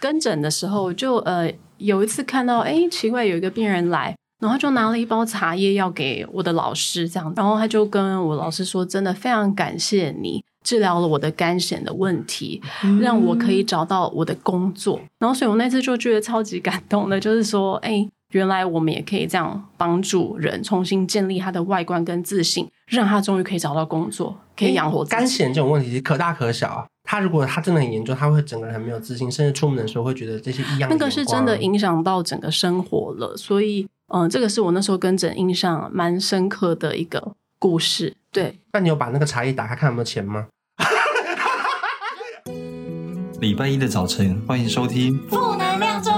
跟诊的时候就呃有一次看到，哎，奇怪，有一个病人来，然后就拿了一包茶叶要给我的老师这样，然后他就跟我老师说，真的非常感谢你治疗了我的干癬的问题，让我可以找到我的工作。嗯、然后所以我那次就觉得超级感动的，就是说，哎，原来我们也可以这样帮助人重新建立他的外观跟自信，让他终于可以找到工作，可以养活自己。干癬这种问题可大可小啊。他如果他真的很严重，他会整个人很没有自信，甚至出门的时候会觉得这些异样。那个是真的影响到整个生活了，所以嗯、呃，这个是我那时候跟诊印象蛮深刻的一个故事。对，那你有把那个茶叶打开看有没有钱吗？礼拜一的早晨，欢迎收听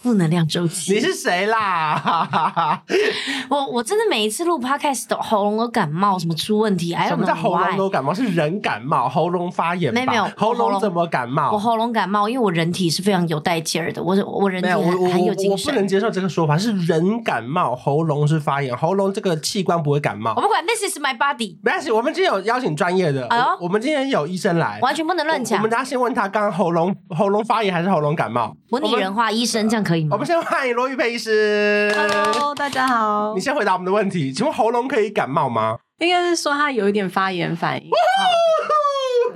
负能量周期，你是谁啦？我我真的每一次录 podcast 都喉咙都感冒，什么出问题？什么叫喉咙都感冒？是人感冒，喉咙发炎？没有没有，喉咙怎么感冒？我喉咙感冒，因为我人体是非常有带劲儿的，我我人体很，有很有精神。我不能接受这个说法，是人感冒，喉咙是发炎，喉咙这个器官不会感冒。我不管，This is my body。没关系，我们今天有邀请专业的，我们今天有医生来，完全不能乱讲。我们先问他，刚刚喉咙喉咙发炎还是喉咙感冒？我拟人化医生，这样可以吗？我们先欢迎。罗玉佩医师，Hello，大家好。你先回答我们的问题，请问喉咙可以感冒吗？应该是说他有一点发炎反应。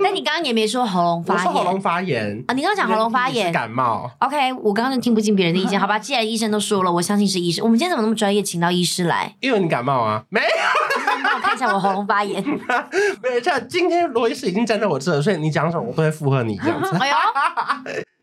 但你刚刚也没说喉咙发炎，我说喉咙发炎啊。你刚刚讲喉咙发炎，感冒。OK，我刚刚就听不进别人的意见，好吧？既然医生都说了，我相信是医生。我们今天怎么那么专业，请到医师来？因为你感冒啊？没有。帮我看一下我喉咙发炎。没有，这今天罗医师已经站在我这，所以你讲什么我都会附和你这样子。哎呦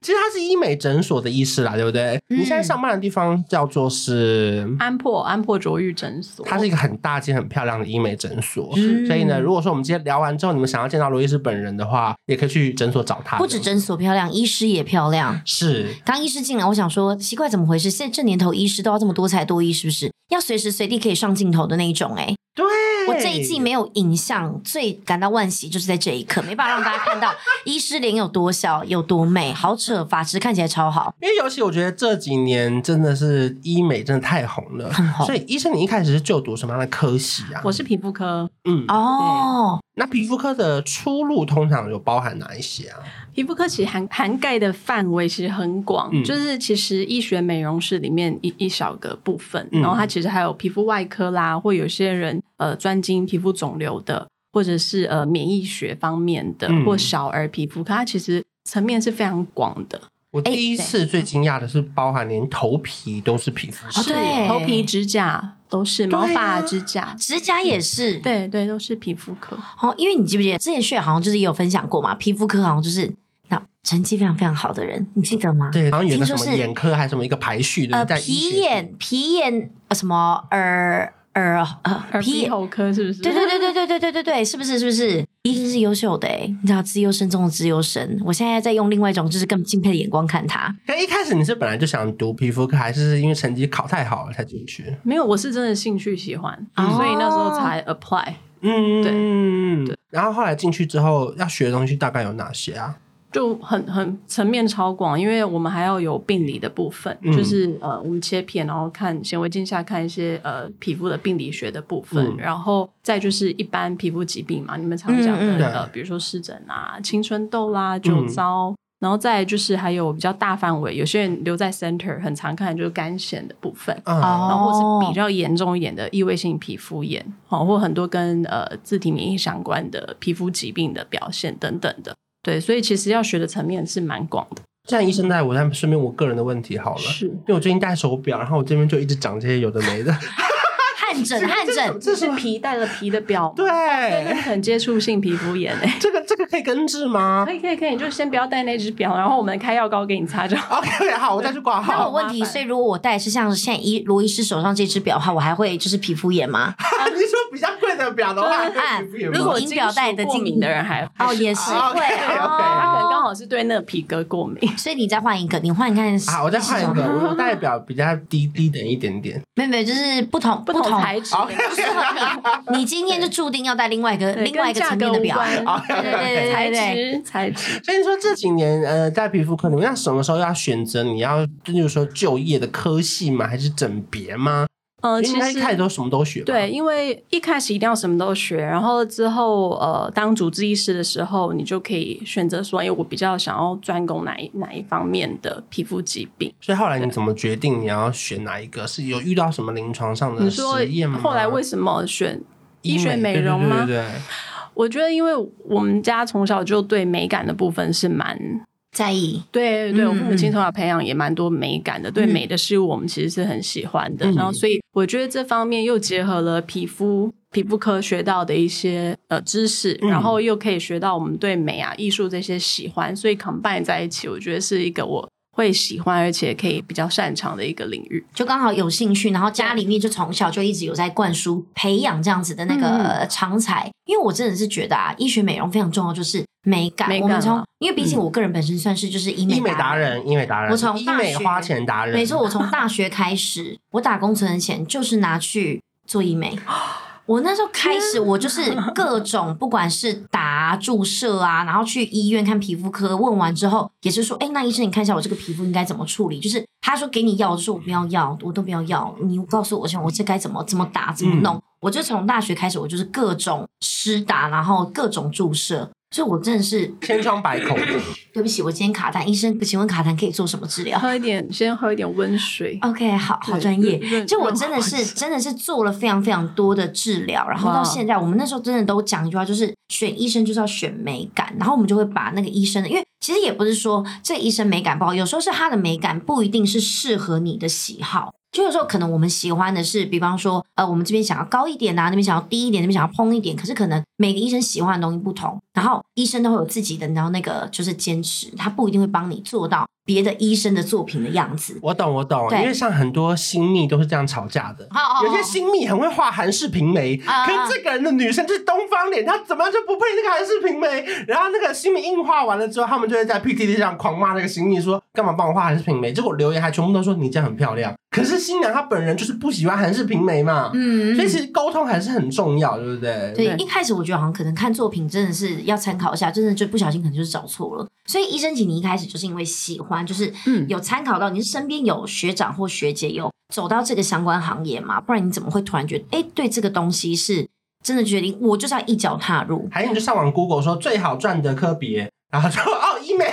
其实他是医美诊所的医师啦，对不对？嗯、你现在上班的地方叫做是安珀安珀卓玉诊所，它是一个很大间、很漂亮的医美诊所。嗯、所以呢，如果说我们今天聊完之后，你们想要见到罗医师本人的话，也可以去诊所找他。不止诊所漂亮，医师也漂亮。是，刚医师进来，我想说奇怪，怎么回事？现在这年头医师都要这么多才多艺，是不是？要随时随地可以上镜头的那一种、欸？哎。对，我这一季没有影像，最感到惋惜就是在这一刻，没办法让大家看到医师脸有多小，有多美，好扯，发质看起来超好。因为尤其我觉得这几年真的是医美真的太红了，很红。所以医生，你一开始是就读什么样的科系啊？我是皮肤科，嗯，哦，那皮肤科的出路通常有包含哪一些啊？皮肤科其实涵涵盖的范围其实很广，嗯、就是其实医学美容室里面一一小个部分，嗯、然后它其实还有皮肤外科啦，或有些人呃专精皮肤肿瘤的，或者是呃免疫学方面的，嗯、或小儿皮肤科，它其实层面是非常广的。我第一次最惊讶的是，包含连头皮都是皮肤科，哦，对，头皮、指甲都是，毛发、指甲、指甲也是，对对，都是皮肤科。哦，因为你记不记得之前血好像就是也有分享过嘛，皮肤科好像就是那。成绩非常非常好的人，你记得吗？对，好像有个什么眼科还是什么一个排序的，呃，皮眼皮眼呃什么耳耳呃耳鼻喉科是不是？对对对对对对对对对，是不是是不是？一定是优秀的哎，你知道，资优生中的资优生。我现在在用另外一种就是更敬佩的眼光看他。可一开始你是本来就想读皮肤科，还是因为成绩考太好了才进去？没有，我是真的兴趣喜欢，哦、所以那时候才 apply。嗯，对对。然后后来进去之后要学的东西大概有哪些啊？就很很层面超广，因为我们还要有病理的部分，嗯、就是呃，我们切片，然后看显微镜下看一些呃皮肤的病理学的部分，嗯、然后再就是一般皮肤疾病嘛，你们常讲的、呃，比如说湿疹啊、青春痘啦、酒糟，嗯、然后再就是还有比较大范围，有些人留在 center 很常看就是干癬的部分，嗯、然后或是比较严重一点的异位性皮肤炎，好，或很多跟呃自体免疫相关的皮肤疾病的表现等等的。对，所以其实要学的层面是蛮广的。像医生带我，再顺便我个人的问题好了，是因为我最近戴手表，然后我这边就一直长这些有的没的。汗疹，汗疹，这是皮带了皮的表，对，很接触性皮肤炎诶。这个这个可以根治吗？可以可以可以，你就先不要戴那只表，然后我们开药膏给你擦就好。OK，好，我再去挂号。那我问题，所以如果我戴是像现在医罗医师手上这只表的话，我还会就是皮肤炎吗？比较贵的表的话，如果银表带的过敏的人还哦也是。会，他可能刚好是对那个皮革过敏，所以你再换一个，你换看啊，我再换一个，我戴表比较低低等一点点，没有没有，就是不同不同材质，你今天就注定要戴另外一个另外一个层面的表，对对对材质材质。所以说这几年呃，在皮肤科，你们要什么时候要选择你要就是说就业的科系吗？还是整别吗？呃，其实一开始都什么都学。对，因为一开始一定要什么都学，然后之后呃，当主治医师的时候，你就可以选择说，因为我比较想要专攻哪一哪一方面的皮肤疾病。所以后来你怎么决定你要选哪一个？是有遇到什么临床上的实验吗？后来为什么选医学美容吗？对，对，对，对，我觉得因为我们家从小就对美感的部分是蛮。在意，对对，我父母亲从小培养也蛮多美感的，嗯、对美的事物我们其实是很喜欢的。嗯、然后，所以我觉得这方面又结合了皮肤皮肤科学到的一些呃知识，嗯、然后又可以学到我们对美啊艺术这些喜欢，所以 combine 在一起，我觉得是一个我会喜欢而且可以比较擅长的一个领域。就刚好有兴趣，然后家里面就从小就一直有在灌输培养这样子的那个长才。嗯、因为我真的是觉得啊，医学美容非常重要，就是。美感，美感我们从，因为毕竟我个人本身算是就是医美达人，医美达人，我从医美花钱达人，没错，我从大学开始，我打工存的钱就是拿去做医美。我那时候开始，我就是各种，不管是打注射啊，然后去医院看皮肤科，问完之后也是说，哎，那医生你看一下我这个皮肤应该怎么处理？就是他说给你药，我说我不要药，我都不要药，你告诉我一下我这该怎么怎么打怎么弄。嗯、我就从大学开始，我就是各种施打，然后各种注射。所以，我真的是千疮百孔。对不起，我今天卡痰，医生，请问卡痰可以做什么治疗？喝一点，先喝一点温水。OK，好好专业。就我真的是，真的是做了非常非常多的治疗，然后到现在，我们那时候真的都讲一句话，就是选医生就是要选美感，然后我们就会把那个医生的，因为其实也不是说这个医生美感不好，有时候是他的美感不一定是适合你的喜好。就有时候可能我们喜欢的是，比方说，呃，我们这边想要高一点啊，那边想要低一点，那边想要蓬一点。可是可能每个医生喜欢的东西不同，然后医生都会有自己的，然后那个就是坚持，他不一定会帮你做到别的医生的作品的样子。我懂，我懂，因为像很多新密都是这样吵架的。好有些新密很会画韩式平眉，哦、可是这个人的女生就是东方脸，她怎么样就不配那个韩式平眉。然后那个新密硬画完了之后，他们就会在 PTT 上狂骂那个新密，说干嘛帮我画韩式平眉？结果留言还全部都说你这样很漂亮。可是新娘她本人就是不喜欢韩式平眉嘛，嗯，所以其实沟通还是很重要，对不对？对，一开始我觉得好像可能看作品真的是要参考一下，真的就不小心可能就是找错了。所以医生，请你一开始就是因为喜欢，就是嗯有参考到，你是身边有学长或学姐有走到这个相关行业嘛？不然你怎么会突然觉得，哎，对这个东西是真的决定，我就是要一脚踏入？还有你就上网 Google 说最好赚的科别，然后说哦医美，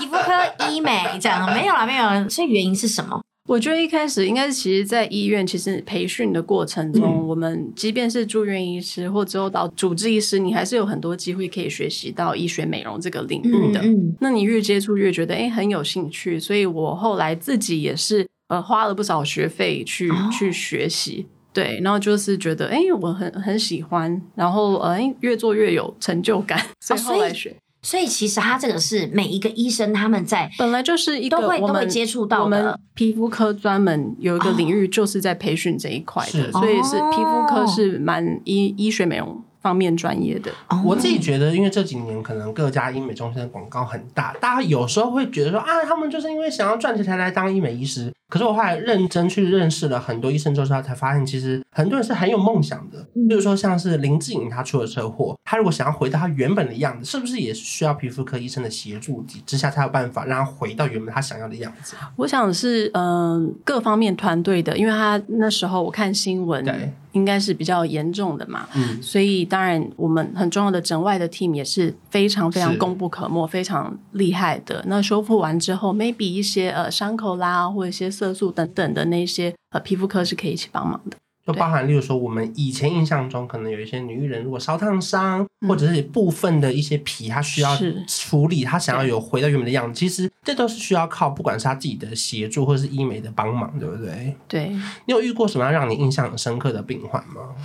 皮肤科医美这样没有啦，没有啦。所以原因是什么？我觉得一开始应该是，其实，在医院其实培训的过程中，嗯、我们即便是住院医师或之后到主治医师，你还是有很多机会可以学习到医学美容这个领域的。那你越接触越觉得哎很有兴趣，所以我后来自己也是呃花了不少学费去、哦、去学习，对，然后就是觉得哎我很很喜欢，然后呃越做越有成就感，所以后来学。哦所以其实他这个是每一个医生他们在本来就是一个都会都会接触到的。我们皮肤科专门有一个领域就是在培训这一块的，所以是皮肤科是蛮医医学美容方面专业的。我自己觉得，因为这几年可能各家医美中心的广告很大，大家有时候会觉得说啊，他们就是因为想要赚钱才来当医美医师。可是我后来认真去认识了很多医生之后，他才发现其实很多人是很有梦想的。比如说像是林志颖，他出了车祸，他如果想要回到他原本的样子，是不是也是需要皮肤科医生的协助之下才有办法让他回到原本他想要的样子？我想是嗯、呃、各方面团队的，因为他那时候我看新闻，对，应该是比较严重的嘛，嗯，所以当然我们很重要的诊外的 team 也是非常非常功不可没，非常厉害的。那修复完之后，maybe 一些呃伤口啦，或者一些。色素等等的那些呃，皮肤科是可以一起帮忙的，就包含例如说，我们以前印象中可能有一些女艺人，如果烧烫伤，嗯、或者是部分的一些皮，她需要处理，她想要有回到原本的样子，其实这都是需要靠不管是她自己的协助，或者是医美的帮忙，对不对？对。你有遇过什么样让你印象很深刻的病患吗？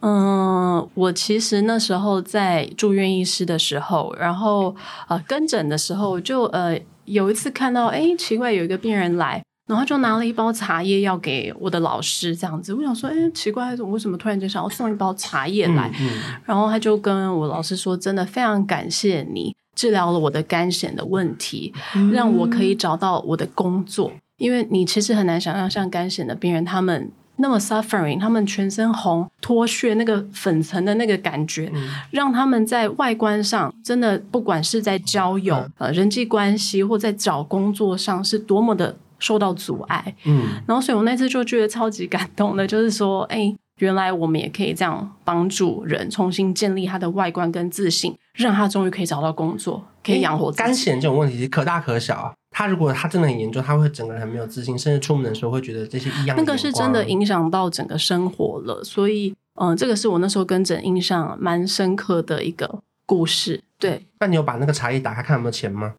嗯，我其实那时候在住院医师的时候，然后呃跟诊的时候就，就呃有一次看到，哎，奇怪，有一个病人来。然后就拿了一包茶叶要给我的老师，这样子。我想说，哎，奇怪，我为什么突然间想要送一包茶叶来？嗯嗯、然后他就跟我老师说，真的非常感谢你治疗了我的肝癣的问题，嗯、让我可以找到我的工作。因为你其实很难想象，像肝癣的病人，他们。那么 suffering，他们全身红、脱屑，那个粉尘的那个感觉，嗯、让他们在外观上真的，不管是在交友、嗯、呃人际关系，或在找工作上，是多么的受到阻碍。嗯，然后所以我那次就觉得超级感动的，就是说，哎，原来我们也可以这样帮助人重新建立他的外观跟自信，让他终于可以找到工作，可以养活自己。干癣这种问题可大可小啊。他如果他真的很严重，他会整个人很没有自信，甚至出门的时候会觉得这些异样。那个是真的影响到整个生活了，所以嗯、呃，这个是我那时候跟诊印象蛮深刻的一个故事。对，那你有把那个茶叶打开看有没有钱吗？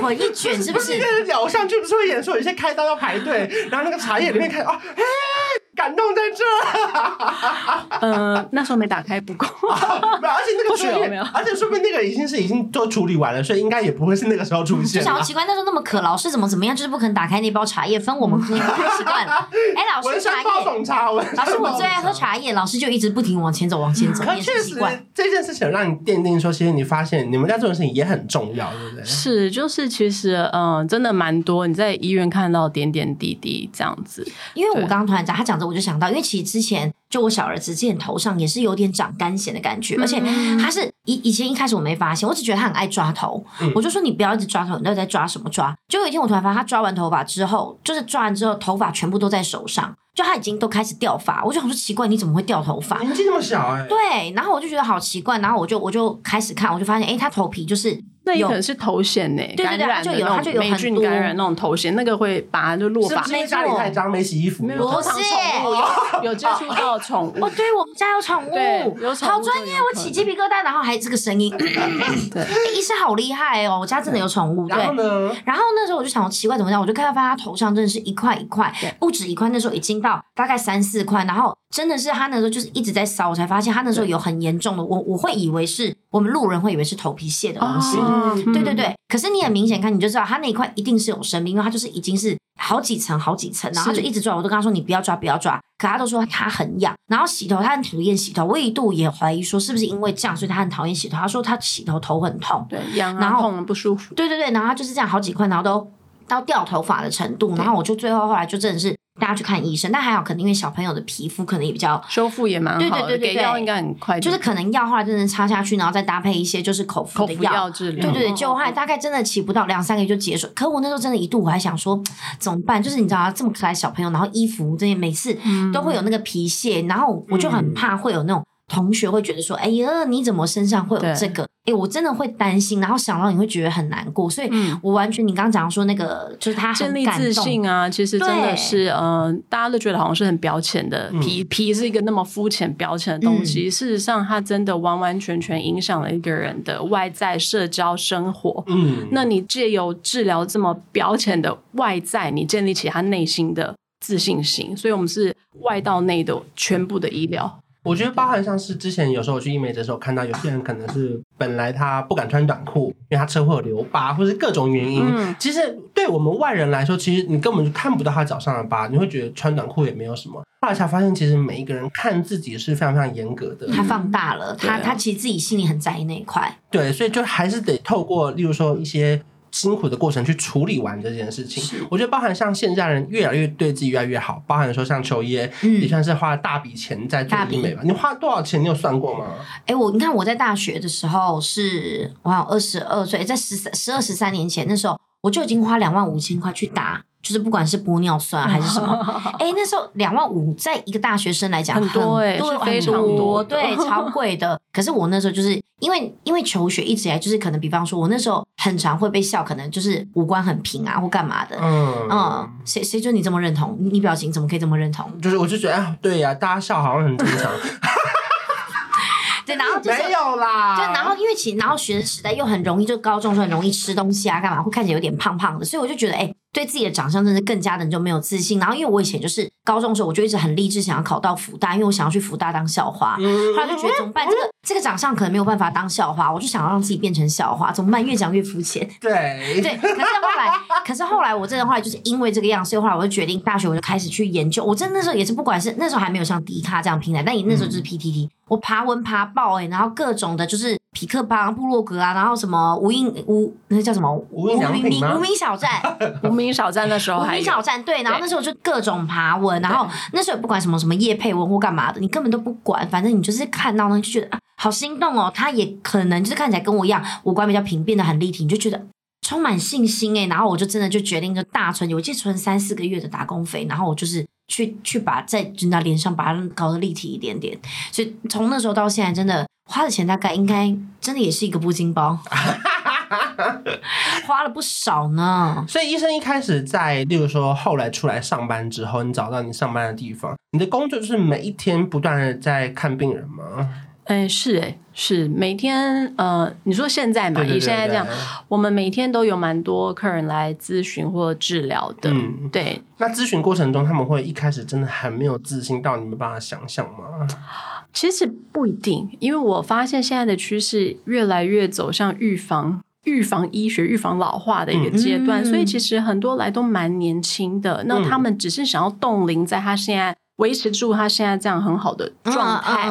茶叶里面捆一卷，是不是？偶像剧不是会演说有些开刀要排队，然后那个茶叶里面开啊，哎。感动在这，呃，那时候没打开不够，而且那个时候没有，而且说不定那个已经是已经都处理完了，所以应该也不会是那个时候出现。就想奇怪，那时候那么渴，老师怎么怎么样，就是不肯打开那包茶叶分我们喝，太习惯了。哎，老师茶叶，茶老师我最爱喝茶叶，老师就一直不停往前走，往前走，也是习惯。这件事情让你奠定说，其实你发现你们家这种事情也很重要，对不对？是，就是其实嗯，真的蛮多你在医院看到点点滴滴这样子。因为我刚刚突然讲，他讲着我就想到，因为其实。之前就我小儿子之前头上也是有点长干癣的感觉，嗯、而且他是以以前一开始我没发现，我只觉得他很爱抓头，嗯、我就说你不要一直抓头，你到底在抓什么抓？结果有一天我突然发现他抓完头发之后，就是抓完之后头发全部都在手上，就他已经都开始掉发，我就想说奇怪，你怎么会掉头发？年纪这么小哎、欸，对，然后我就觉得好奇怪，然后我就我就开始看，我就发现哎，他头皮就是。那也可能是头癣呢，对对对，它就有它就有霉菌感染那种头癬，那个会拔就落发。是因为家里太脏没洗衣服？不是，有接触到宠物。哦，对，我们家有宠物，好专业，我起鸡皮疙瘩，然后还这个声音。对，医生好厉害哦，我家真的有宠物。对，然后呢？然后那时候我就想，奇怪怎么样？我就看到发现他头上真的是一块一块，不止一块，那时候已经到大概三四块，然后真的是他那时候就是一直在烧，我才发现他那时候有很严重的，我我会以为是我们路人会以为是头皮屑的东西。对对对。可是你很明显看，你就知道他那一块一定是有生病，因为他就是已经是好几层好几层，然后他就一直抓。我都跟他说，你不要抓，不要抓。可他都说他很痒，然后洗头他很讨厌洗头。我一度也怀疑说是不是因为这样，所以他很讨厌洗头。他说他洗头头很痛，对，痒啊，痛不舒服。对对对，然后他就是这样好几块，然后都到掉头发的程度。然后我就最后后来就真的是。大家去看医生，但还好，可能因为小朋友的皮肤可能也比较修复也蛮好的，对对对对，给药应该很快，就是可能药后来真的插下去，然后再搭配一些就是口服的药治疗，对对对，就后来大概真的起不到两三个月就结束。可我那时候真的一度我还想说怎么办？就是你知道这么可爱小朋友，然后衣服这些每次都会有那个皮屑，然后我就很怕会有那种。同学会觉得说：“哎呀，你怎么身上会有这个？”哎，我真的会担心，然后想到你会觉得很难过，所以我完全你刚刚讲说那个就是他建立自信啊，其实真的是嗯、呃，大家都觉得好像是很表浅的皮皮是一个那么肤浅表浅的东西，嗯、事实上它真的完完全全影响了一个人的外在社交生活。嗯，那你借由治疗这么表浅的外在，你建立起他内心的自信心，所以我们是外到内的全部的医疗。我觉得包含像是之前有时候我去医美的时候，看到有些人可能是本来他不敢穿短裤，因为他车祸有留疤，或是各种原因。嗯，其实对我们外人来说，其实你根本就看不到他脚上的疤，你会觉得穿短裤也没有什么。后来才发现，其实每一个人看自己是非常非常严格的。他放大了，他他其实自己心里很在意那一块。对，所以就还是得透过，例如说一些。辛苦的过程去处理完这件事情，是我觉得包含像现在人越来越对自己越来越好，包含说像秋叶，嗯、也算是花了大笔钱在做医美吧。你花多少钱？你有算过吗？哎、欸，我你看我在大学的时候是，我好像二十二岁，在十三十二十三年前那时候，我就已经花两万五千块去打。就是不管是玻尿酸还是什么，哎、欸，那时候两万五，在一个大学生来讲很多，哎，对，非常多，对，超贵的。可是我那时候就是因为因为求学一直以来就是可能，比方说我那时候很常会被笑，可能就是五官很平啊或干嘛的。嗯嗯，谁谁说你这么认同？你表情怎么可以这么认同？就是我就觉得，哎，对呀、啊，大家笑好像很正常。对，然后、就是、没有啦，就然后因为其然后学生时代又很容易，就高中时候很容易吃东西啊，干嘛会看起来有点胖胖的，所以我就觉得，哎。对自己的长相真的更加的就没有自信。然后因为我以前就是高中的时候，我就一直很励志想要考到福大，因为我想要去福大当校花。后来就觉得怎么办？这个这个长相可能没有办法当校花，我就想要让自己变成校花，怎么办？越讲越肤浅。对对，可是后来，可是后来我真的后来就是因为这个样，所以后来我就决定大学我就开始去研究。我真的那时候也是，不管是那时候还没有像迪卡这样平台，但你那时候就是 PTT，、嗯、我爬文爬爆哎、欸，然后各种的就是痞客邦、布洛格啊，然后什么无印无那叫什么无印良品？无名小站，无名小站的时候，无名小站对，然后那时候就各种爬文，然后那时候也不管什么什么叶佩文或干嘛的，你根本都不管，反正你就是看到呢就觉得啊，好心动哦，他也可能就是看起来跟我一样，五官比较平，变得很立体，你就觉得。充满信心哎、欸，然后我就真的就决定就大存，我记得存三四个月的打工费，然后我就是去去把在人家脸上把它搞得立体一点点，所以从那时候到现在，真的花的钱大概应该真的也是一个布巾包，花了不少呢。所以医生一开始在，例如说后来出来上班之后，你找到你上班的地方，你的工作就是每一天不断的在看病人吗？哎，是哎，是每天呃，你说现在嘛，你现在这样，我们每天都有蛮多客人来咨询或治疗的。嗯，对。那咨询过程中，他们会一开始真的很没有自信，到你没办法想象吗？其实不一定，因为我发现现在的趋势越来越走向预防、预防医学、预防老化的一个阶段，嗯、所以其实很多来都蛮年轻的，那他们只是想要冻龄在他现在。维持住他现在这样很好的状态，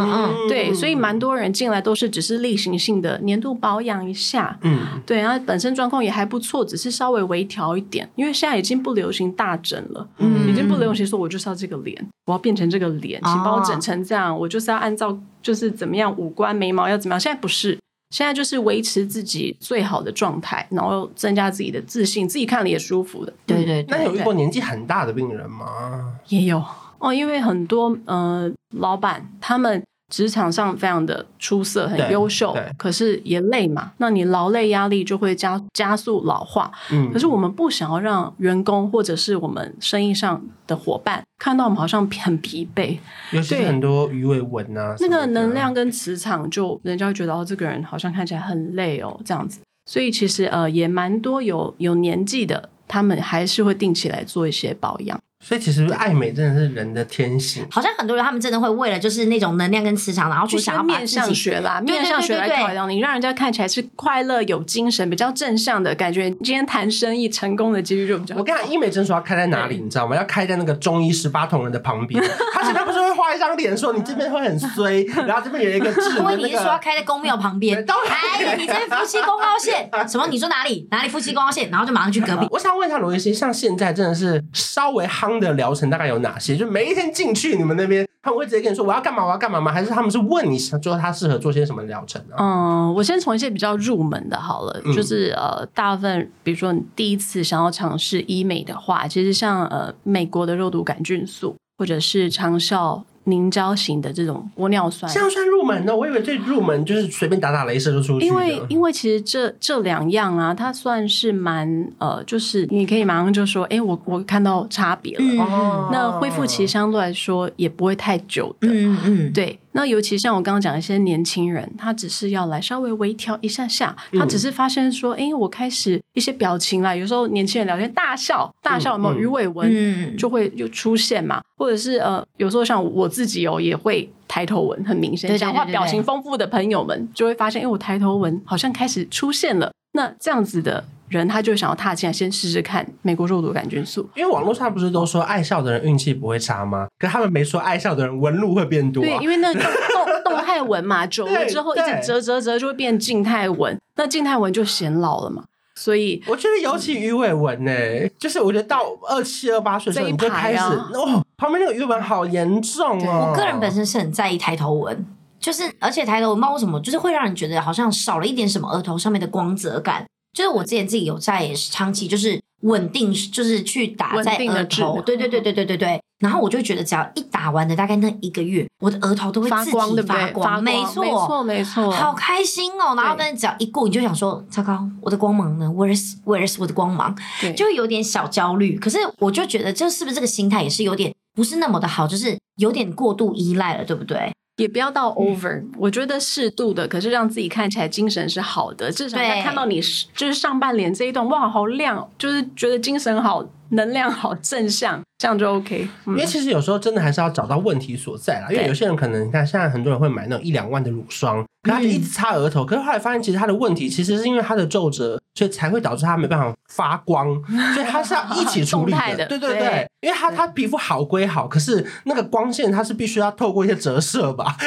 对，所以蛮多人进来都是只是例行性的年度保养一下，嗯，对，然后本身状况也还不错，只是稍微微调一点，因为现在已经不流行大整了，嗯，已经不流行说我就是要这个脸，我要变成这个脸，请帮我整成这样，哦、我就是要按照就是怎么样五官眉毛要怎么样，现在不是，现在就是维持自己最好的状态，然后增加自己的自信，自己看了也舒服的，对对，对，那有遇过年纪很大的病人吗？也有。哦，因为很多呃老板他们职场上非常的出色，很优秀，可是也累嘛。那你劳累压力就会加加速老化。嗯，可是我们不想要让员工或者是我们生意上的伙伴看到我们好像很疲惫，尤其是很多鱼尾纹啊，那个能量跟磁场就人家会觉得哦，这个人好像看起来很累哦，这样子。所以其实呃也蛮多有有年纪的，他们还是会定期来做一些保养。所以其实爱美真的是人的天性，好像很多人他们真的会为了就是那种能量跟磁场，然后去想要面相学啦，面相学来考量你，让人家看起来是快乐、有精神、比较正向的感觉。你今天谈生意成功的几率就比较。我跟你讲，医美诊所要开在哪里，你知道吗？要开在那个中医十八铜人的旁边。他现在不是会画一张脸，说你这边会很衰，然后这边有一个痣。因为你是说要开在公庙旁边？哎，你这夫妻宫凹线 什么？你说哪里？哪里夫妻宫凹线？然后就马上去隔壁。我想问一下罗医师，像现在真的是稍微夯的疗程，大概有哪些？就每一天进去你们那边，他们会直接跟你说我要干嘛，我要干嘛吗？还是他们是问你说他适合做些什么疗程呢？嗯，我先从一些比较入门的好了，嗯、就是呃，大部分比如说你第一次想要尝试医美的话，其实像呃美国的肉毒杆菌素，或者是长效。凝胶型的这种玻尿酸，这样算入门呢？我以为最入门就是随便打打镭射就出去。因为因为其实这这两样啊，它算是蛮呃，就是你可以马上就说，哎，我我看到差别了。嗯、那恢复期相对来说也不会太久的。嗯嗯，对。那尤其像我刚刚讲一些年轻人，他只是要来稍微微调一下下，他只是发现说，哎、嗯，我开始一些表情啦，有时候年轻人聊天大笑，大笑有没有鱼尾纹，嗯、就会又出现嘛，或者是呃，有时候像我自己哦，也会抬头纹很明显，讲话表情丰富的朋友们就会发现，哎，我抬头纹好像开始出现了，那这样子的。人他就想要踏进来，先试试看美国肉毒杆菌素。因为网络上不是都说爱笑的人运气不会差吗？可他们没说爱笑的人纹路会变多啊。对，因为那个动 动态纹嘛，久了之后一直折折折就会变静态纹，那静态纹就显老了嘛。所以我觉得尤其鱼尾纹呢，嗯、就是我觉得到二七二八岁的时候你就开始哦，旁边那个鱼尾纹好严重哦。我个人本身是很在意抬头纹，就是而且抬头纹不知道为什么，就是会让人觉得好像少了一点什么额头上面的光泽感。就是我之前自己有在长期就是稳定，就是去打在额头，对对对对对对对。然后我就觉得，只要一打完的大概那一个月，我的额头都会自己发光，发光，没错，没错，没错，好开心哦。然后但是只要一过，你就想说，糟糕，我的光芒呢？Where's Where's 我的光芒？对，就有点小焦虑。可是我就觉得，这是不是这个心态也是有点不是那么的好，就是有点过度依赖了，对不对？也不要到 over，、嗯、我觉得适度的，可是让自己看起来精神是好的，至少他看到你就是上半脸这一段，哇，好亮，就是觉得精神好。能量好正向，这样就 OK。因为其实有时候真的还是要找到问题所在啦。因为有些人可能你看，现在很多人会买那种一两万的乳霜，可他就一直擦额头，可是后来发现其实他的问题其实是因为他的皱褶，所以才会导致他没办法发光，所以他是要一起处理的。对对对，因为他他皮肤好归好，可是那个光线他是必须要透过一些折射吧。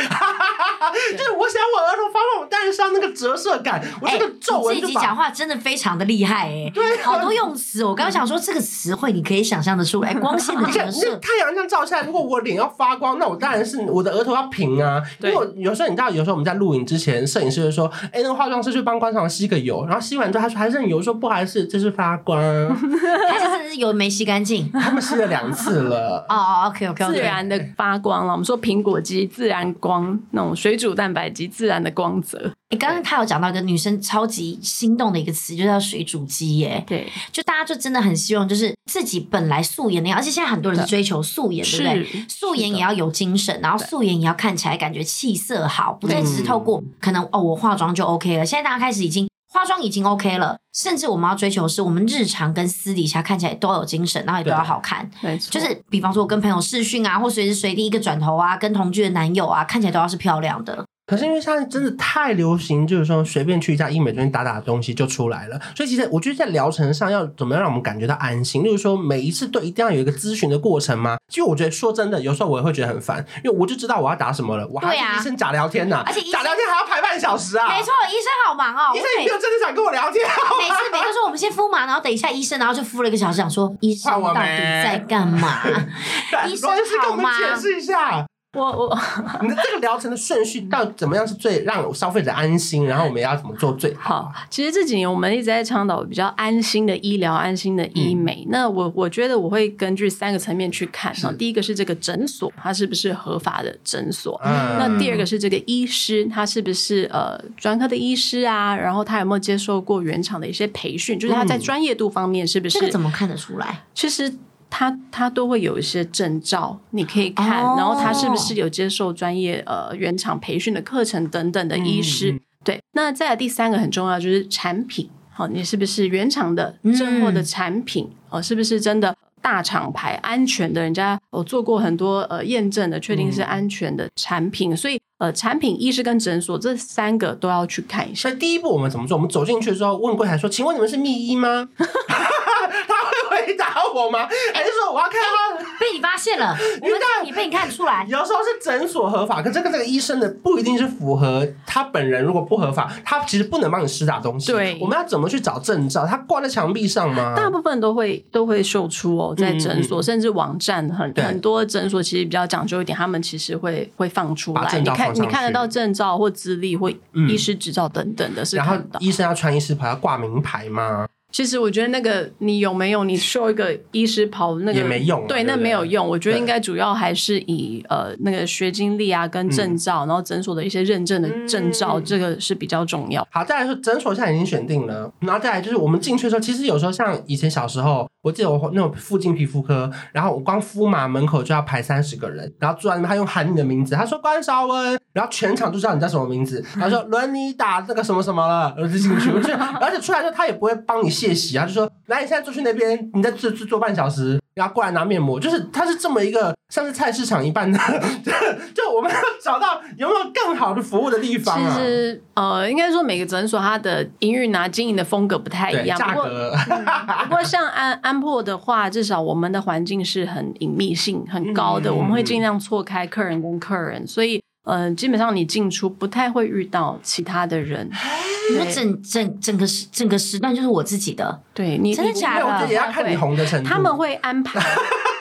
就是我想我额头发光，我带上那个折射感，我这个皱纹就把。这一集讲话真的非常的厉害哎、欸，对，好多用词。我刚刚想说这个词汇，你可以想象的出来，光线的折 射。太阳这样照下来，如果我脸要发光，那我当然是我的额头要平啊。因为我有时候你知道，有时候我们在录影之前，摄影师就说：“哎、欸，那个化妆师去帮观众吸个油。”然后吸完之后，他说：“还是很油。”说：“不好意思，这是发光。”还是油没吸干净？他们吸了两次了。哦哦，OK OK，自然的发光了。我们说苹果肌自然光那种水煮蛋白及。自然的光泽。你刚刚他有讲到一个女生超级心动的一个词，就叫水煮肌耶。对，就大家就真的很希望，就是自己本来素颜那样，而且现在很多人是追求素颜，对不对？素颜也要有精神，然后素颜也要看起来感觉气色好，不再只是透过可能哦，我化妆就 OK 了。现在大家开始已经化妆已经 OK 了，甚至我们要追求是我们日常跟私底下看起来都有精神，然后也都要好看。没错，就是比方说我跟朋友视讯啊，或随时随地一个转头啊，跟同居的男友啊，看起来都要是漂亮的。可是因为现在真的太流行，就是说随便去一家医美中心打打东西就出来了，所以其实我觉得在疗程上要怎么样让我们感觉到安心，例如说每一次都一定要有一个咨询的过程吗？其实我觉得说真的，有时候我也会觉得很烦，因为我就知道我要打什么了，我还跟医生假聊天呢、啊，而且假聊天还要排半小时啊！没错，医生好忙哦，医生也没有真的想跟我聊天。每次每次说我们先敷嘛，然后等一下医生，然后就敷了一个小时，想说医生到底在干嘛？医生好吗？解释一下。我我，你的这个疗程的顺序到底怎么样是最让消费者安心？然后我们要怎么做最好？好，其实这几年我们一直在倡导比较安心的医疗、安心的医美。嗯、那我我觉得我会根据三个层面去看。第一个是这个诊所，它是不是合法的诊所？嗯、那第二个是这个医师，他是不是呃专科的医师啊？然后他有没有接受过原厂的一些培训？就是他在专业度方面是不是？这个怎么看得出来？其实。他他都会有一些证照，你可以看，哦、然后他是不是有接受专业呃原厂培训的课程等等的医师？嗯、对，那再来第三个很重要就是产品，好，你是不是原厂的正货的产品？哦、嗯，是不是真的大厂牌安全的？人家有做过很多呃验证的，确定是安全的产品。嗯、所以呃，产品、医师跟诊所这三个都要去看一下。所以第一步我们怎么做？我们走进去之后问柜台说：“请问你们是密医吗？” 回答我吗？还是说我要看他、欸、被你发现了？我们让你被你看出来。有时候是诊所合法，可这个这个医生的不一定是符合他本人。如果不合法，他其实不能帮你施打东西。对，我们要怎么去找证照？他挂在墙壁上吗？大部分都会都会秀出哦，在诊所、嗯、甚至网站很很多诊所其实比较讲究一点，他们其实会会放出来。你看你看得到证照或资历或医师执照等等的是，然后医生要穿医师袍，要挂名牌吗？其实我觉得那个你有没有你绣一个医师跑那个也没用，对，那没有用。我觉得应该主要还是以呃那个学经历啊跟证照，然后诊所的一些认证的证照，这个是比较重要。好，再来说诊所现在已经选定了，然后再来就是我们进去的时候，其实有时候像以前小时候，我记得我那种附近皮肤科，然后我光敷嘛门口就要排三十个人，然后坐在那边他用喊你的名字，他说关韶文，然后全场就知道你叫什么名字，他说轮你打这个什么什么了，然后就进去，而且出来之后他也不会帮你卸洗啊，就说。来，你现在坐去那边，你再坐坐坐半小时，然后过来拿面膜，就是它是这么一个像是菜市场一般的，就 就我们要找到有没有更好的服务的地方啊。其实呃，应该说每个诊所它的营运啊、经营的风格不太一样，价格。不过，嗯、不过像安安珀的话，至少我们的环境是很隐秘性很高的，嗯、我们会尽量错开客人跟客人，所以。嗯、呃，基本上你进出不太会遇到其他的人。你说整整整个时整个时段就是我自己的，对你真的假的？也要看你红的程度。他们会安排。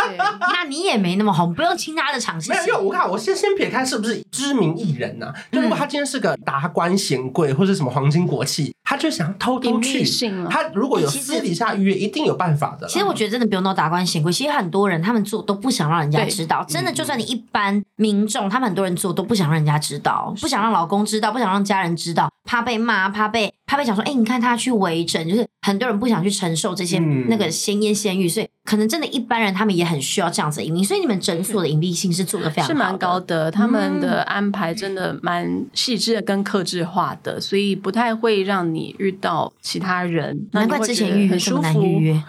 对 那你也没那么红，不用听他的场。没有，因为我看我先先撇开是不是知名艺人呐、啊？就如果他今天是个达官显贵或者什么皇亲国戚。他就想偷偷去。他如果有私底下预约，一定有办法的。其实我觉得真的不用到达官显贵，其实很多人他们做都不想让人家知道。真的，就算你一般民众，他们很多人做都不想让人家知道，不想让老公知道，不想让家人知道，怕被骂，怕被怕被讲说，哎，你看他去微整，就是很多人不想去承受这些那个鲜艳鲜玉，所以可能真的一般人他们也很需要这样子的隐秘。所以你们诊所的隐蔽性是做的非常是蛮高的，他们的安排真的蛮细致的跟克制化的，所以不太会让你遇到其他人。难怪之前预约这么难预约。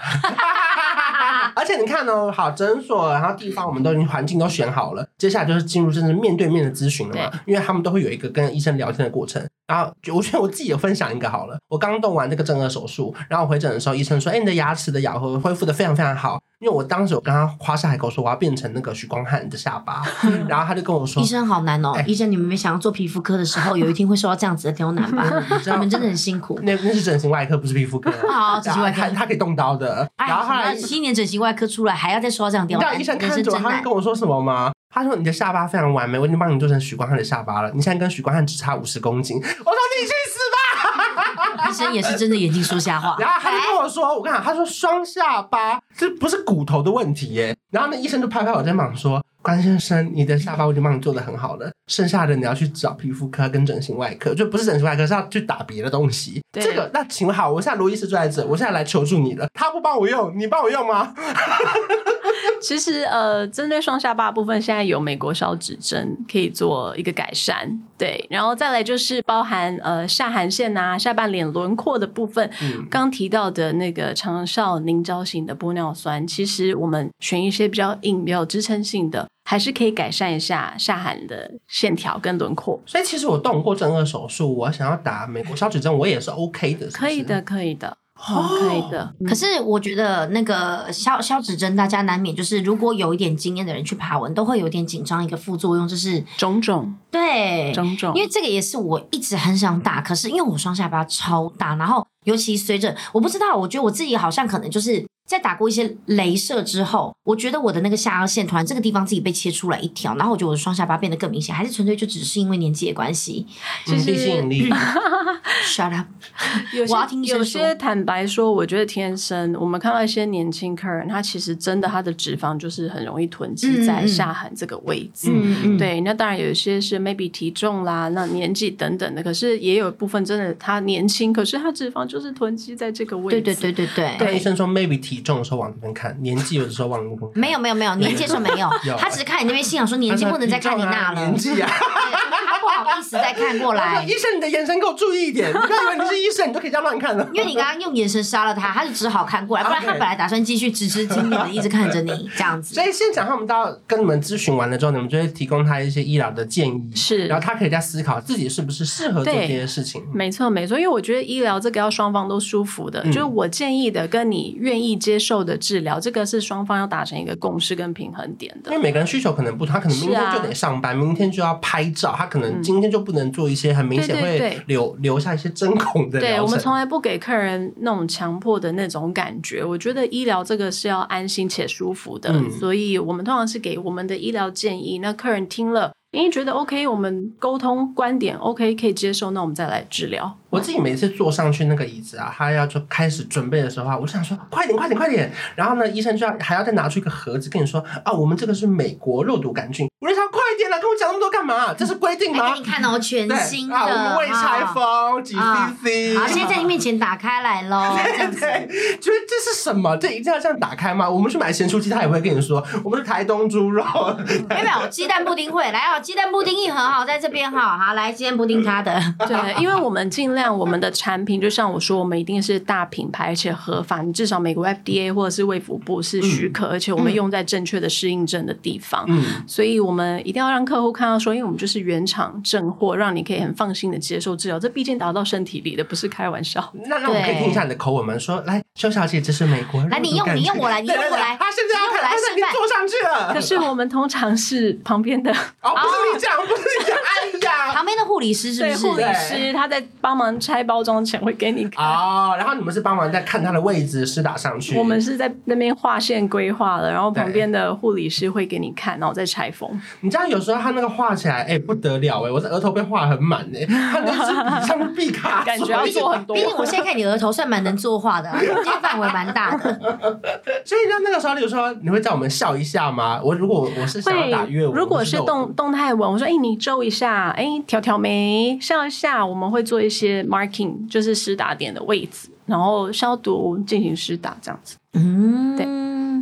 而且你看哦，好诊所，然后地方我们都已经环境都选好了，接下来就是进入真正面对面的咨询了嘛。因为他们都会有一个跟医生聊天的过程。然后我觉得我自己有分享一个好了，我刚动完这个正颌手术，然后我回诊的时候，医生说：“哎，你的牙齿的咬合恢复的非常非常好。”因为我当时有跟他夸下海口说我要变成那个许光汉的下巴，然后他就跟我说：“医生好难哦，医生你们没想要做皮肤科的时候，有一天会受到这样子的刁难吧？你们真的很辛苦。”那那是整形外科，不是皮肤科。好，整形外科他他可以动刀的。然后后来七年整形外科出来还要再说这样刁难，你知道医生看着我，他跟我说什么吗？他说：“你的下巴非常完美，我已经帮你做成许光汉的下巴了。你现在跟许光汉只差五十公斤。”我说：“你去死吧！”医生也是睁着眼睛说瞎话。然后他就跟我说：“我跟你讲，他说双下巴这不是骨头的问题耶。”然后那医生就拍拍我肩膀说：“关先生，你的下巴我已经帮你做的很好了，剩下的你要去找皮肤科跟整形外科，就不是整形外科，是要去打别的东西。这个那请好，我现在罗医师就在这，我现在来求助你了。他不帮我用，你帮我用吗？”其实，呃，针对双下巴部分，现在有美国烧指针可以做一个改善，对，然后再来就是包含呃下颌线啊、下半脸轮廓的部分，嗯，刚提到的那个长效凝胶型的玻尿酸，其实我们选一些比较硬、比较有支撑性的，还是可以改善一下下颌的线条跟轮廓。所以，其实我动过正颌手术，我想要打美国烧指针，我也是 OK 的是是？可以的，可以的。哦，可以的。可是我觉得那个消消脂针，大家难免就是如果有一点经验的人去爬文，都会有点紧张。一个副作用就是肿肿，对，肿肿。因为这个也是我一直很想打，可是因为我双下巴超大，然后尤其随着我不知道，我觉得我自己好像可能就是。在打过一些镭射之后，我觉得我的那个下颚线突然这个地方自己被切出来一条，然后我觉得我的双下巴变得更明显，还是纯粹就只是因为年纪的关系？就是吸引力。Shut up！有些有些坦白说，我觉得天生我们看到一些年轻客人，他其实真的他的脂肪就是很容易囤积在下颌这个位置。嗯嗯。对，那当然有一些是 maybe 体重啦，那年纪等等的，可是也有一部分真的他年轻，可是他脂肪就是囤积在这个位置。对对对对对。对医生说 maybe 体。重的时候往那边看，年纪有的时候往那边看。没有没有没有，年纪的时候没有，他只是看你那边，心想说年纪不能再看你那了。年纪啊，他不好意思再看过来。医生，你的眼神给我注意一点，你不要以为你是医生，你都可以这样乱看的。因为你刚刚用眼神杀了他，他就只好看过来，不然他本来打算继续直直挺挺的一直看着你 这样子。所以现场他们到跟你们咨询完了之后，你们就会提供他一些医疗的建议，是，然后他可以再思考自己是不是适合做这些事情。没错没错，因为我觉得医疗这个要双方都舒服的，就是我建议的跟你愿意接受的治疗。这个是双方要达成一个共识跟平衡点的，因为每个人需求可能不同，他可能明天就得上班，啊、明天就要拍照，他可能今天就不能做一些很明显会留、嗯、留下一些针孔的。对，我们从来不给客人那种强迫的那种感觉。我觉得医疗这个是要安心且舒服的，嗯、所以我们通常是给我们的医疗建议，那客人听了。因为觉得 OK，我们沟通观点 OK 可以接受，那我们再来治疗。我自己每次坐上去那个椅子啊，他要就开始准备的时候啊，我就想说快点快点快点，然后呢，医生就要还要再拿出一个盒子跟你说啊，我们这个是美国肉毒杆菌。我就想快点了，跟我讲那么多干嘛？这是规定吗？给你看哦，全新的，我们未拆封几 CC。好，现在在你面前打开来喽。对对对，就是这是什么？这一定要这样打开吗？我们去买咸酥鸡，他也会跟你说，我们是台东猪肉。没 有没有，鸡蛋布丁会来哦。鸡蛋布丁一盒好，在这边哈，好来，今天布丁他的。对，因为我们尽量我们的产品，就像我说，我们一定是大品牌，而且合法，你至少美国 FDA 或者是卫福部是许可，嗯、而且我们用在正确的适应症的地方。嗯，所以我们一定要让客户看到说，因为我们就是原厂正货，让你可以很放心的接受治疗。这毕竟打到身体里的，不是开玩笑。那那我们可以听一下你的口吻吗？说来，邱小姐，这是美国。来，你用你用我来，你用我来。他现在要来，他已经坐上去了。可是我们通常是旁边的。哦，不是你讲，不是。哎呀，旁边的护理师是不是？护理师他在帮忙拆包装前会给你看哦，然后你们是帮忙在看他的位置施打上去。我们是在那边画线规划了，然后旁边的护理师会给你看，然后再拆封。你知道有时候他那个画起来，哎、欸、不得了哎、欸，我的额头被画很满哎，他那支笔上面毕卡，感觉要做很多。毕竟我现在看你额头算蛮能作画的、啊，这个范围蛮大的。所以那那个时候，比如说你会叫我们笑一下吗？我如果我是想要打月，如果是动动态文，我说哎、欸、你皱一下，哎挑挑眉，上下，我们会做一些 marking，就是施打点的位置，然后消毒进行施打这样子。嗯，对。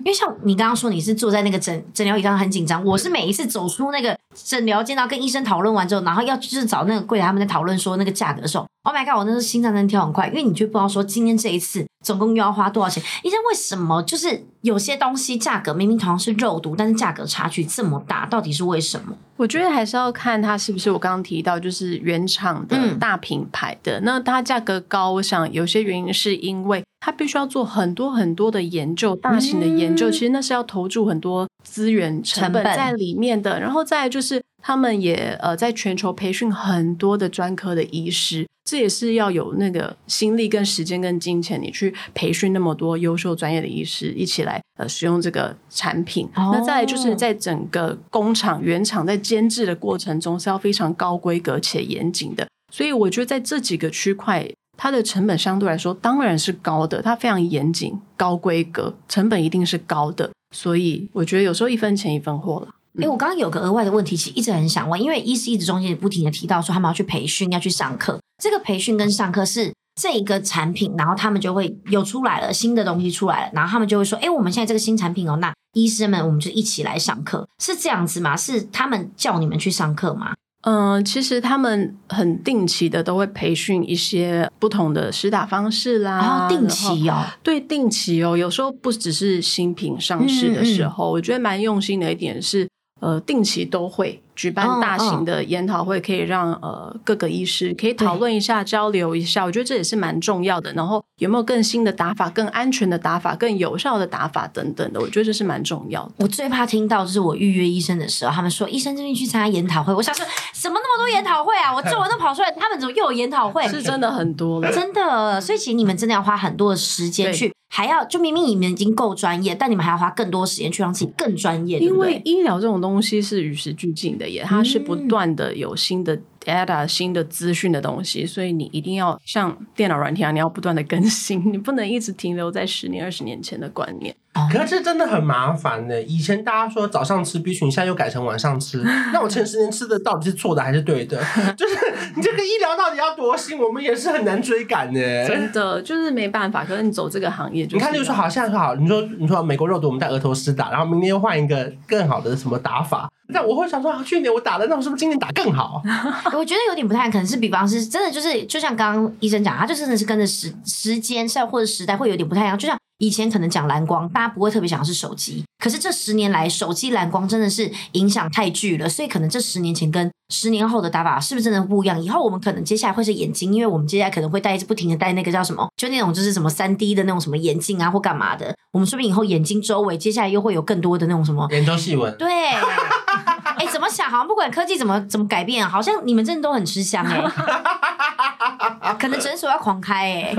因为像你刚刚说你是坐在那个诊诊疗椅上很紧张，我是每一次走出那个诊疗见到跟医生讨论完之后，然后要就是找那个柜台他们在讨论说那个价格的时候，Oh my god，我那时候心脏真的跳很快，因为你就不知道说今天这一次总共又要花多少钱。医生为什么就是有些东西价格明明同样是肉毒，但是价格差距这么大，到底是为什么？我觉得还是要看它是不是我刚刚提到就是原厂的大品牌的，嗯、那它价格高，我想有些原因是因为。它必须要做很多很多的研究，大型的研究，嗯、其实那是要投注很多资源成本在里面的。然后再就是，他们也呃在全球培训很多的专科的医师，这也是要有那个心力跟时间跟金钱，你去培训那么多优秀专业的医师一起来呃使用这个产品。哦、那再来就是在整个工厂原厂在监制的过程中是要非常高规格且严谨的。所以我觉得在这几个区块。它的成本相对来说当然是高的，它非常严谨、高规格，成本一定是高的。所以我觉得有时候一分钱一分货了。哎、我刚刚有个额外的问题，其实一直很想问，因为医师一直中间不停的提到说他们要去培训、要去上课。这个培训跟上课是这一个产品，然后他们就会有出来了新的东西出来了，然后他们就会说：“哎、欸，我们现在这个新产品哦，那医师们我们就一起来上课，是这样子吗？是他们叫你们去上课吗？”嗯、呃，其实他们很定期的都会培训一些不同的施打方式啦。然后，定期哦，对，定期哦。有时候不只是新品上市的时候，嗯嗯，我觉得蛮用心的一点是，呃，定期都会。举办大型的研讨会，可以让呃各个医师可以讨论一下、交流一下，我觉得这也是蛮重要的。然后有没有更新的打法、更安全的打法、更有效的打法等等的，我觉得这是蛮重要的。我最怕听到就是我预约医生的时候，他们说医生这边去参加研讨会，我想说什么那么多研讨会啊？我皱纹都跑出来，他们怎么又有研讨会？是真的很多了，真的。所以其实你们真的要花很多的时间去，还要就明明你们已经够专业，但你们还要花更多时间去让自己更专业，因为医疗这种东西是与时俱进的耶，它是不。不断的有新的 data、新的资讯的东西，所以你一定要像电脑软体啊，你要不断的更新，你不能一直停留在十年、二十年前的观念。可是这真的很麻烦呢。以前大家说早上吃 B 群，现在又改成晚上吃，那我前十年吃的到底是错的还是对的？就是你这个医疗到底要多新，我们也是很难追赶的。真的就是没办法。可是你走这个行业，你看，就说好，现在说好，你说你说美国肉毒，我们在额头施打，然后明天又换一个更好的什么打法。那我会想说，去年我打了，那我是不是今年打更好？我觉得有点不太可能，是比方是真的，就是就像刚刚医生讲，他就真的是跟着时时间，像或者时代会有点不太一样。就像以前可能讲蓝光，大家不会特别想要是手机，可是这十年来，手机蓝光真的是影响太巨了，所以可能这十年前跟十年后的打法是不是真的不一样？以后我们可能接下来会是眼睛，因为我们接下来可能会戴一直不停的戴那个叫什么，就那种就是什么三 D 的那种什么眼镜啊或干嘛的，我们说不定以后眼睛周围接下来又会有更多的那种什么眼周细纹，对。哎、欸，怎么想？好像不管科技怎么怎么改变，好像你们真的都很吃香哎、欸。可能诊所要狂开哎、欸。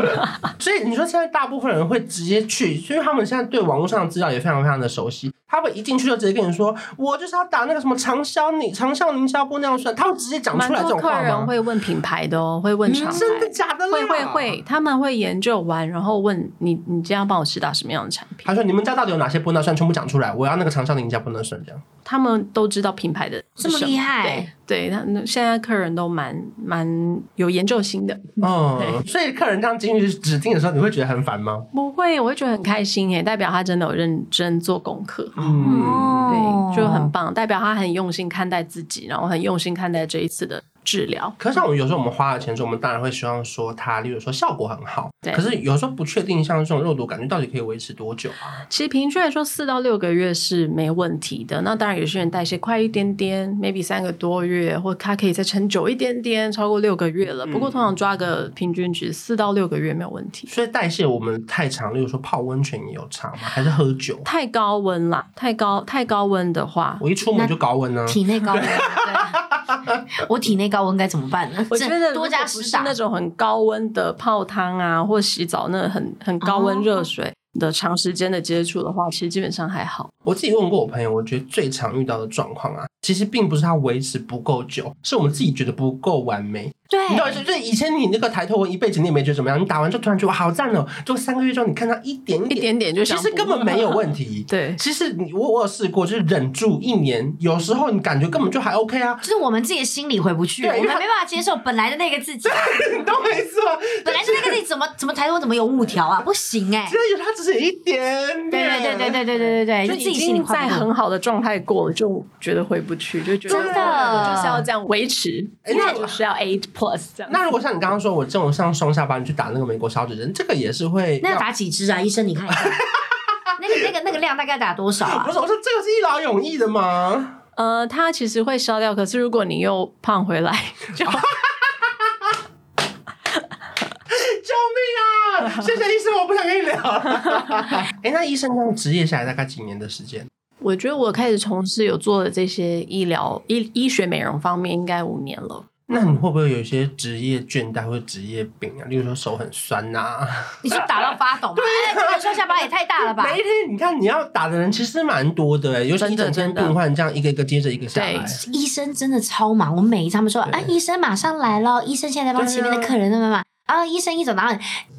所以你说现在大部分人会直接去，因为他们现在对网络上的资料也非常非常的熟悉。他们一进去就直接跟你说，我就是要打那个什么长效宁长效凝胶布那样算，他会直接讲出来这种话吗？客人会问品牌的哦，会问厂牌、嗯，真的假的？会会会，他们会研究完，然后问你，你今天要帮我试打什么样的产品？他说你们家到底有哪些玻尿酸，全部讲出来，我要那个长效凝胶布玻尿酸这样。他们都知道品牌的这么厉害，对，对，他现在客人都蛮蛮有研究心的，嗯，对所以客人这样进去指定的时候，你会觉得很烦吗？不会，我会觉得很开心耶，代表他真的有认真做功课，嗯，对，就很棒，代表他很用心看待自己，然后很用心看待这一次的。治疗，可是像我们有时候我们花了钱之后，我们当然会希望说它，例如说效果很好。对。可是有时候不确定，像这种肉毒杆菌到底可以维持多久啊？其实平均来说，四到六个月是没问题的。那当然，有些人代谢快一点点，maybe 三个多月，或它可以再撑久一点点，超过六个月了。不过通常抓个平均值，四到六个月没有问题。所以代谢我们太长，例如说泡温泉也有差吗？还是喝酒？太高温啦，太高太高温的话，我一出门就高温呢，体内高温。对 我体内高温该怎么办呢？我觉得多加不是那种很高温的泡汤啊，或洗澡那很很高温热水。哦的长时间的接触的话，其实基本上还好。我自己问过我朋友，我觉得最常遇到的状况啊，其实并不是它维持不够久，是我们自己觉得不够完美。对，你知道，就以前你那个抬头纹一辈子你也没觉得怎么样，你打完就突然觉得好赞哦，就三个月之后你看到一点点一点点就其实根本没有问题。对，其实你我我有试过，就是忍住一年，有时候你感觉根本就还 OK 啊，就是我们自己的心里回不去，我们没办法接受本来的那个自己。你都没错，本来是那个自己怎么怎么抬头怎么有五条啊？不行哎，只有它只是一点。点对对对对对对对对，就自己心里在很好的状态过了，就觉得回不去，就觉得真的就是要这样维持，那就是要 eight plus 这样。那如果像你刚刚说，我这种像双下巴，你去打那个美国小指针，这个也是会。那要打几支啊？医生，你看一下，那个那个那个量大概打多少啊？不是，我说这个是一劳永逸的吗？呃，它其实会消掉，可是如果你又胖回来，就。救命啊！谢谢医生，我不想跟你聊了。哎、欸，那医生这样职业下来大概几年的时间？我觉得我开始从事有做的这些医疗医医学美容方面，应该五年了。那你会不会有一些职业倦怠或者职业病啊？例如说手很酸呐、啊？你是打到发抖吗？对啊，这个双下巴也太大了吧？每一天你看你要打的人其实蛮多的哎，尤其一整天病患这样一个一个接着一个下来。对，医生真的超忙。我们每一次他们说，哎，医生马上来了，医生现在帮前面的客人那么忙。然后医生一走，然后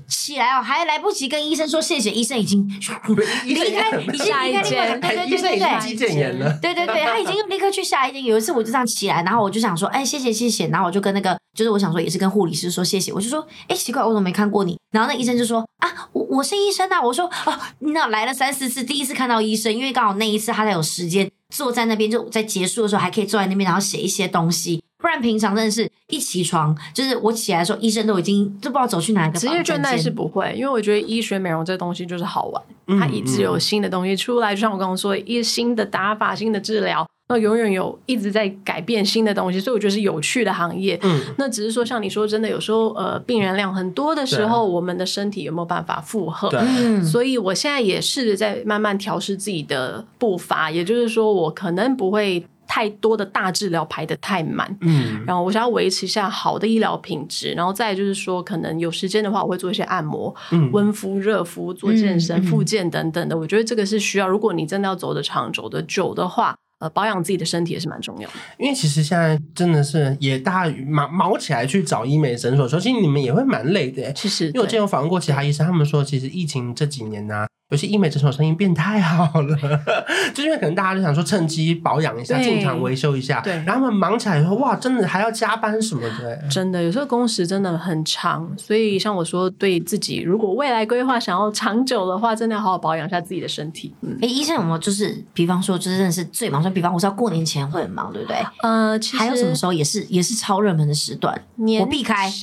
起来哦，还来不及跟医生说谢谢，医生已经 离开，已经离开另外一间，对对对对对，对对对，他已经立刻去下一间。有一次我就这样起来，然后我就想说，哎，谢谢谢谢，然后我就跟那个，就是我想说也是跟护理师说谢谢，我就说，哎，奇怪，我怎么没看过你？然后那医生就说，啊，我我是医生啊，我说，哦，那来了三四次，第一次看到医生，因为刚好那一次他才有时间坐在那边，就在结束的时候还可以坐在那边，然后写一些东西。不然平常真的是一起床，就是我起来的时候，医生都已经都不知道走去哪个。职业倦怠是不会，因为我觉得医学美容这东西就是好玩，嗯、它一直有新的东西出来。就像我刚刚说的，一新的打法、新的治疗，那永远有一直在改变新的东西，所以我觉得是有趣的行业。嗯，那只是说像你说，真的有时候呃，病人量很多的时候，我们的身体有没有办法负荷？对，所以我现在也试着在慢慢调试自己的步伐，也就是说，我可能不会。太多的大治疗排得太满，嗯，然后我想要维持一下好的医疗品质，然后再就是说，可能有时间的话，我会做一些按摩、嗯、温敷、热敷、做健身、复、嗯、健等等的。我觉得这个是需要，如果你真的要走得长、走得久的话，呃，保养自己的身体也是蛮重要的。因为其实现在真的是也大家忙忙起来去找医美诊所，说其实你们也会蛮累的。其实，因为我之前有访问过其他医生，他们说，其实疫情这几年呢、啊。有些医美诊所生意变太好了，就是因为可能大家就想说趁机保养一下，进场维修一下，对，然后他们忙起来以后，哇，真的还要加班什么的，真的有时候工时真的很长，所以像我说，对自己如果未来规划想要长久的话，真的要好好保养一下自己的身体。嗯，哎，医生有没有就是，比方说，就是真的是最忙，说比方我知道过年前会很忙，对不对？呃，其实还有什么时候也是也是超热门的时段，年我避开。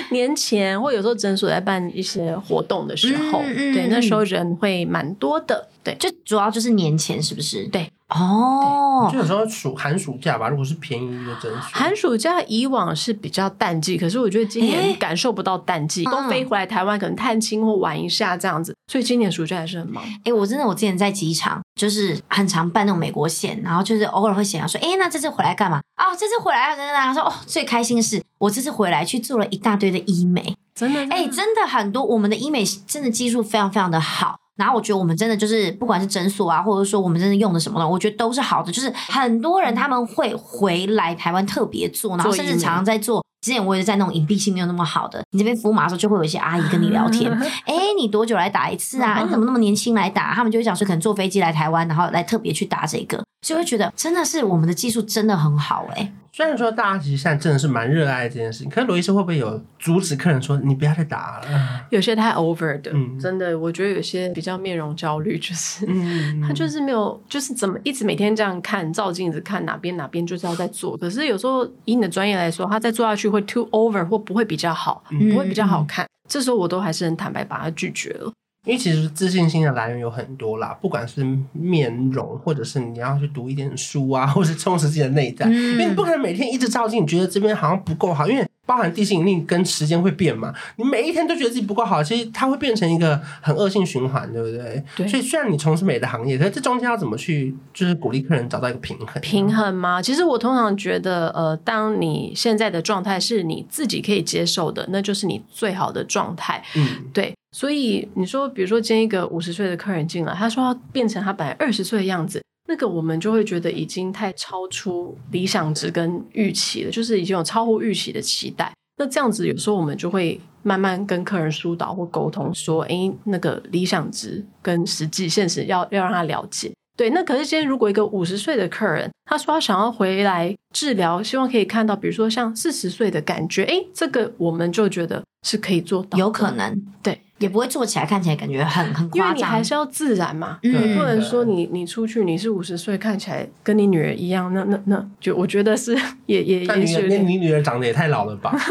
年前或有时候诊所在办一些活动的时候，嗯嗯、对，那时候人会蛮多的。对，就主要就是年前，是不是？对。哦，就有时候暑寒暑假吧，如果是便宜的诊所，寒暑假以往是比较淡季，可是我觉得今年感受不到淡季，欸、都飞回来台湾可能探亲或玩一下这样子，所以今年暑假还是很忙。哎、欸，我真的我之前在机场就是很常办那种美国线，然后就是偶尔会想要说，哎、欸，那这次回来干嘛？哦，这次回来要跟大家说，哦，最开心的是我这次回来去做了一大堆的医美，真的，哎、欸，真的很多，我们的医美真的技术非常非常的好。然后我觉得我们真的就是，不管是诊所啊，或者说我们真的用的什么的，我觉得都是好的。就是很多人他们会回来台湾特别做，然后甚至常常在做。之前我也是在那种隐蔽性没有那么好的，你这边服务码的时候，就会有一些阿姨跟你聊天。哎，你多久来打一次啊？你怎么那么年轻来打？他们就会讲说，可能坐飞机来台湾，然后来特别去打这个，就会觉得真的是我们的技术真的很好哎、欸。虽然说大家其实现在真的是蛮热爱这件事情，可是罗医师会不会有阻止客人说你不要再打了？有些太 over 的，嗯、真的，我觉得有些比较面容焦虑，就是、嗯、他就是没有，就是怎么一直每天这样看照镜子，看哪边哪边就是要在做。可是有时候以你的专业来说，他再做下去会 too over 或不会比较好，嗯、不会比较好看。嗯、这时候我都还是很坦白把他拒绝了。因为其实自信心的来源有很多啦，不管是面容，或者是你要去读一点书啊，或是充实自己的内在。嗯、因为你不可能每天一直照镜，你觉得这边好像不够好。因为包含地心引力跟时间会变嘛，你每一天都觉得自己不够好，其实它会变成一个很恶性循环，对不对？对。所以虽然你从事美的行业，可是这中间要怎么去，就是鼓励客人找到一个平衡？平衡吗？其实我通常觉得，呃，当你现在的状态是你自己可以接受的，那就是你最好的状态。嗯，对。所以你说，比如说今天一个五十岁的客人进来，他说要变成他本来二十岁的样子。那个我们就会觉得已经太超出理想值跟预期了，就是已经有超乎预期的期待。那这样子有时候我们就会慢慢跟客人疏导或沟通，说：“诶，那个理想值跟实际现实要要让他了解。”对，那可是今天如果一个五十岁的客人，他说他想要回来治疗，希望可以看到，比如说像四十岁的感觉，诶，这个我们就觉得是可以做到，有可能，对。也不会做起来看起来感觉很很夸张，因为你还是要自然嘛，嗯、不能说你你出去你是五十岁看起来跟你女儿一样，那那那就我觉得是也也也许你你女儿长得也太老了吧。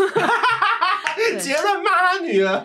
结论骂他女儿，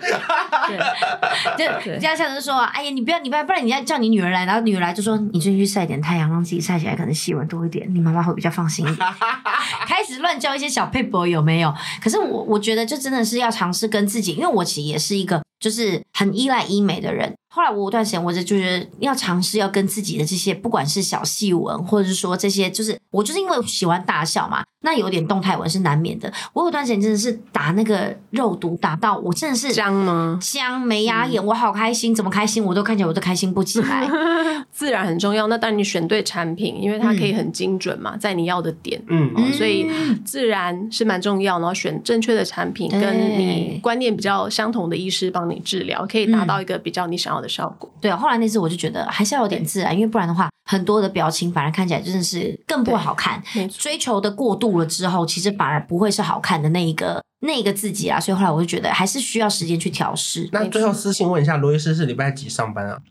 对，就这样像是说，哎呀，你不要，你不要，不然你要叫你女儿来，然后女儿来就说，你最近去晒点太阳，让自己晒起来可能细纹多一点，你妈妈会比较放心一点。开始乱教一些小配博有没有？可是我我觉得就真的是要尝试跟自己，因为我其实也是一个就是很依赖医美的人。后来我有段时间，我就就是要尝试要跟自己的这些，不管是小细纹，或者是说这些，就是我就是因为喜欢大笑嘛，那有点动态纹是难免的。我有段时间真的是打那个肉毒，打到我真的是僵吗？僵没压眼，我好开心，怎么开心？我都看起来我都开心不起来。自然很重要，那当你选对产品，因为它可以很精准嘛，在你要的点，嗯，哦、所以自然是蛮重要。然后选正确的产品，跟你观念比较相同的医师帮你治疗，可以达到一个比较你想要的效果。对啊。后来那次我就觉得还是要有点自然，因为不然的话，很多的表情反而看起来真的是更不好看。追求的过度了之后，其实反而不会是好看的那一个那一个自己啊。所以后来我就觉得还是需要时间去调试。那最后私信问一下，罗医师是礼拜几上班啊？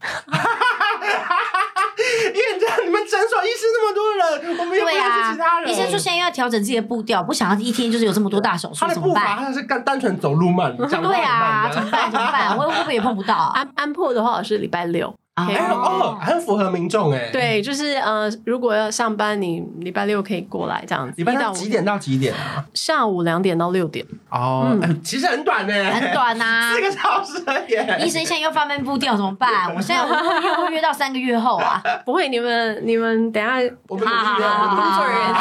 因为你知道你们诊所医师那么多人，我们又不是其他人。医生说现在要调整自己的步调，不想要一天就是有这么多大手术，怎么办？他是单单纯走路慢，对啊，怎么办？怎么办？我会不会也碰不到？安安破的话是礼拜六。哎哦，很符合民众哎。对，就是呃，如果要上班，你礼拜六可以过来这样子。礼拜六几点到几点啊？下午两点到六点。哦，其实很短呢，很短呐，四个小时而已。医生现在又放慢步调怎么办？我现在会约到三个月后啊。不会，你们你们等下我们工作人员。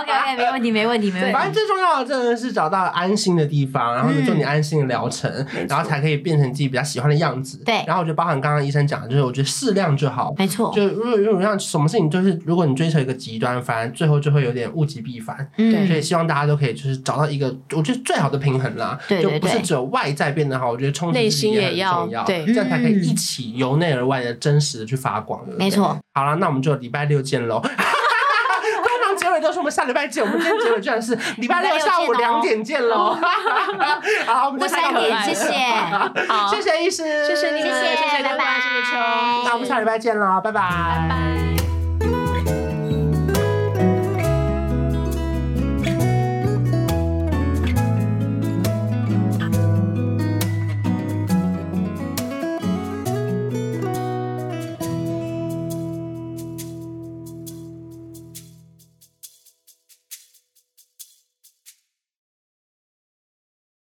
OK OK，没问题没问题没问题。反正最重要的真的是找到安心的地方，然后就做你安心的疗程，然后才可以变成自己比较喜欢的样子。对，然后我就包含刚刚医生讲的，就是我觉得适量就好，没错。就如果如果像什么事情，就是如果你追求一个极端，反而最后就会有点物极必反。嗯，所以希望大家都可以就是找到一个我觉得最好的平衡啦。对，就不是只有外在变得好，我觉得充实自己也很重要。对，这样才可以一起由内而外的真实的去发光。没错。好了，那我们就礼拜六见喽。都是我们下礼拜见，我们今天结尾居然是礼拜六下午两点见喽。好，我们就三点，谢谢，好，谢谢医师，谢谢你，们谢，谢谢拜拜，谢谢秋，那我们下礼拜见喽，拜拜，拜拜。